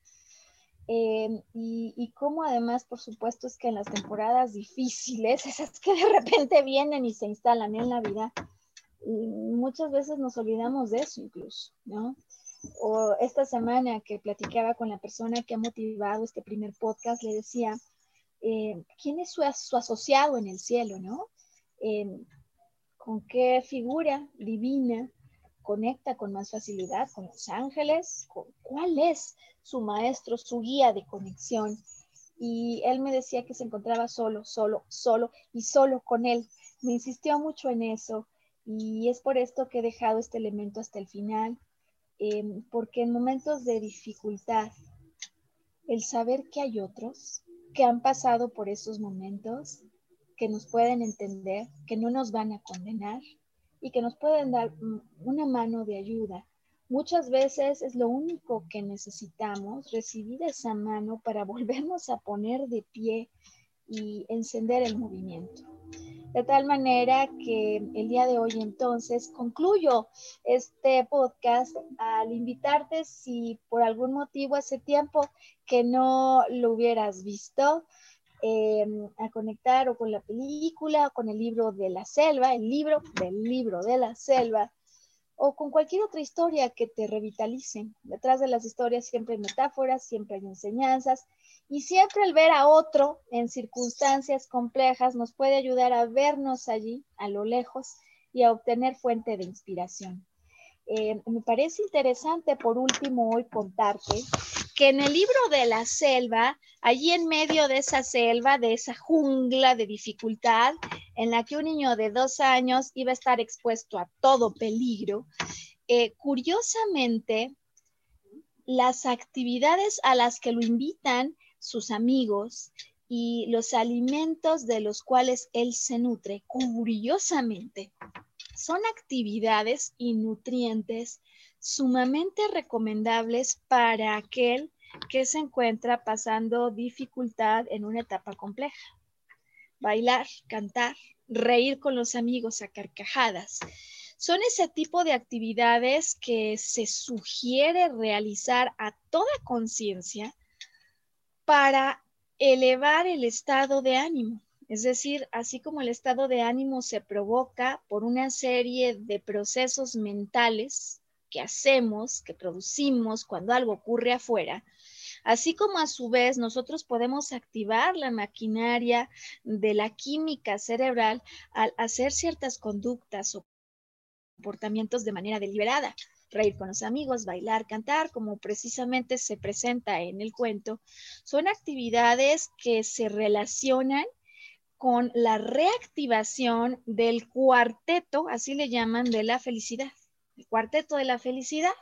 Em, y, y cómo además, por supuesto, es que en las temporadas difíciles, esas que de repente vienen y se instalan en la vida, muchas veces nos olvidamos de eso incluso, ¿no? O esta semana que platicaba con la persona que ha motivado este primer podcast, le decía, eh, ¿quién es su, asociado en el cielo, no? Eh, ¿Con qué figura divina conecta con más facilidad? ¿Con los ángeles? ¿Cuál es su maestro, su guía de conexión. Y él me decía que se encontraba solo, solo, solo y solo con él. Me insistió mucho en eso y es por esto que he dejado este elemento hasta el final, em, porque en momentos de dificultad, el saber que hay otros que han pasado por esos momentos, que nos pueden entender, que no nos van a condenar y que nos pueden dar una mano de ayuda. Muchas veces es lo único que necesitamos, recibir esa mano para volvernos a poner de pie y encender el movimiento. De tal manera que el día de hoy entonces concluyo este podcast al invitarte si por algún motivo hace tiempo que no lo hubieras visto, em, a conectar o con la película o con el libro de la selva, el libro del libro de la selva o con cualquier otra historia que te revitalice. Detrás de las historias siempre hay metáforas, siempre hay enseñanzas y siempre el ver a otro en circunstancias complejas nos puede ayudar a vernos allí, a lo lejos, y a obtener fuente de inspiración. Eh, me parece interesante, por último, hoy contarte que en el libro de la selva, allí en medio de esa selva, de esa jungla de dificultad, en la que un niño de dos años iba a estar expuesto a todo peligro, eh, curiosamente, las actividades a las que lo invitan sus amigos y los alimentos de los cuales él se nutre, curiosamente, son actividades y nutrientes sumamente recomendables para aquel que se encuentra pasando dificultad en una etapa compleja. Bailar, cantar, reír con los amigos a carcajadas. Son ese tipo de actividades que se sugiere realizar a toda conciencia para elevar el estado de ánimo. Es decir, así como el estado de ánimo se provoca por una serie de procesos mentales que hacemos, que producimos cuando algo ocurre afuera, así como a su vez nosotros podemos activar la maquinaria de la química cerebral al hacer ciertas conductas o comportamientos de manera deliberada reír con los amigos, bailar, cantar, como precisamente se presenta en el cuento, son actividades que se relacionan con la reactivación del cuarteto, así le llaman, de la felicidad. El cuarteto de la felicidad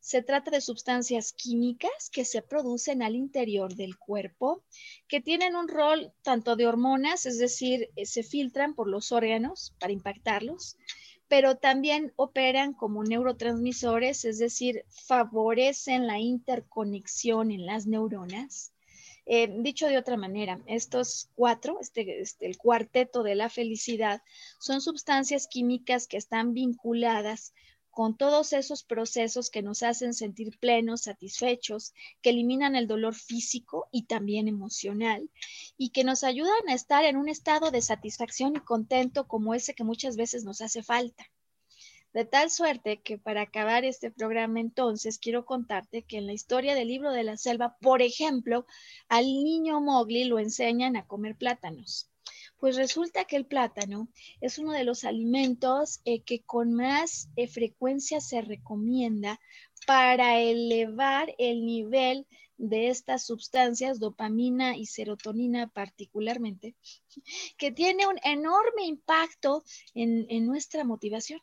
se trata de sustancias químicas que se producen al interior del cuerpo, que tienen un rol tanto de hormonas, es decir, eh, se filtran por los órganos para impactarlos, pero también operan como neurotransmisores, es decir, favorecen la interconexión en las neuronas. Eh, dicho de otra manera, estos cuatro, este, este, el cuarteto de la felicidad, son sustancias químicas que están vinculadas con todos esos procesos que nos hacen sentir plenos, satisfechos, que eliminan el dolor físico y también emocional, y que nos ayudan a estar en un estado de satisfacción y contento como ese que muchas veces nos hace falta. De tal suerte que para acabar este programa entonces quiero contarte que en la historia del libro de la selva, por ejemplo, al niño Mowgli lo enseñan a comer plátanos. Pues resulta que el plátano es uno de los alimentos eh, que con más eh, frecuencia se recomienda para elevar el nivel de estas sustancias, dopamina y serotonina particularmente, que tiene un enorme impacto en nuestra motivación.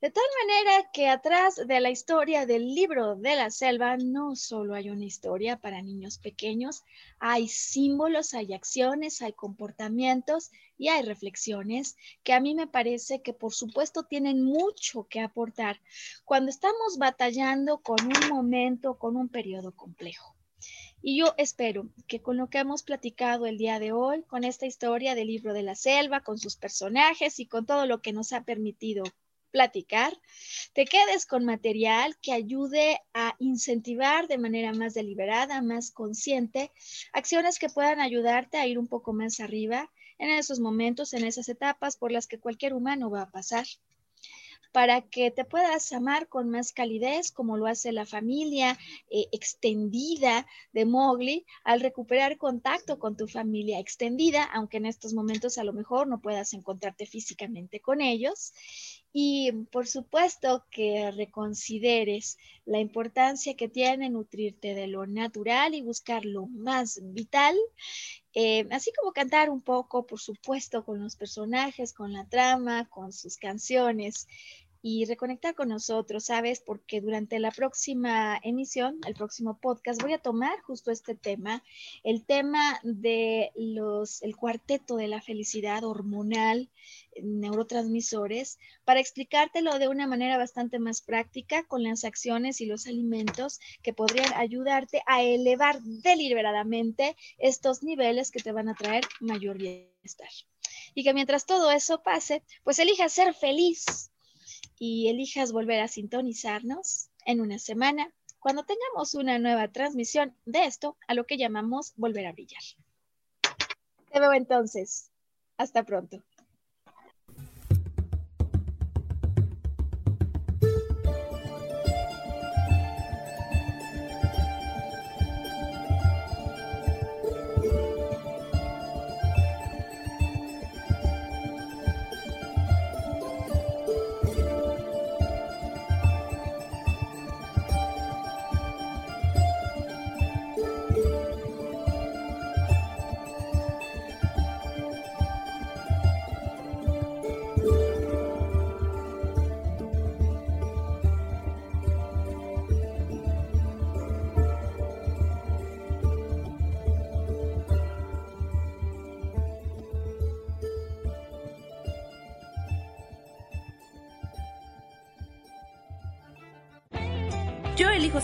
De tal manera que atrás de la historia del libro de la selva no solo hay una historia para niños pequeños, hay símbolos, hay acciones, hay comportamientos y hay reflexiones que a mí me parece que por supuesto tienen mucho que aportar cuando estamos batallando con un momento, con un periodo complejo. Y yo espero que con lo que hemos platicado el día de hoy, con esta historia del libro de la selva, con sus personajes y con todo lo que nos ha permitido platicar, te quedes con material que ayude a incentivar de manera más deliberada, más consciente, acciones que puedan ayudarte a ir un poco más arriba en esos momentos, en esas etapas por las que cualquier humano va a pasar para que te puedas amar con más calidez, como lo hace la familia eh, extendida de Mowgli, al recuperar contacto con tu familia extendida, aunque en estos momentos a lo mejor no puedas encontrarte físicamente con ellos. Y por supuesto que reconsideres la importancia que tiene nutrirte de lo natural y buscar lo más vital, eh, así como cantar un poco, por supuesto, con los personajes, con la trama, con sus canciones, y reconectar con nosotros, ¿sabes? Porque durante la próxima emisión, el próximo podcast, voy a tomar justo este tema, el tema de los, el cuarteto de la felicidad hormonal, neurotransmisores, para explicártelo de una manera bastante más práctica con las acciones y los alimentos que podrían ayudarte a elevar deliberadamente estos niveles que te van a traer mayor bienestar. Y que mientras todo eso pase, pues elijas ser feliz y elijas volver a sintonizarnos en una semana cuando tengamos una nueva transmisión de esto a lo que llamamos volver a brillar. Te veo entonces. Hasta pronto.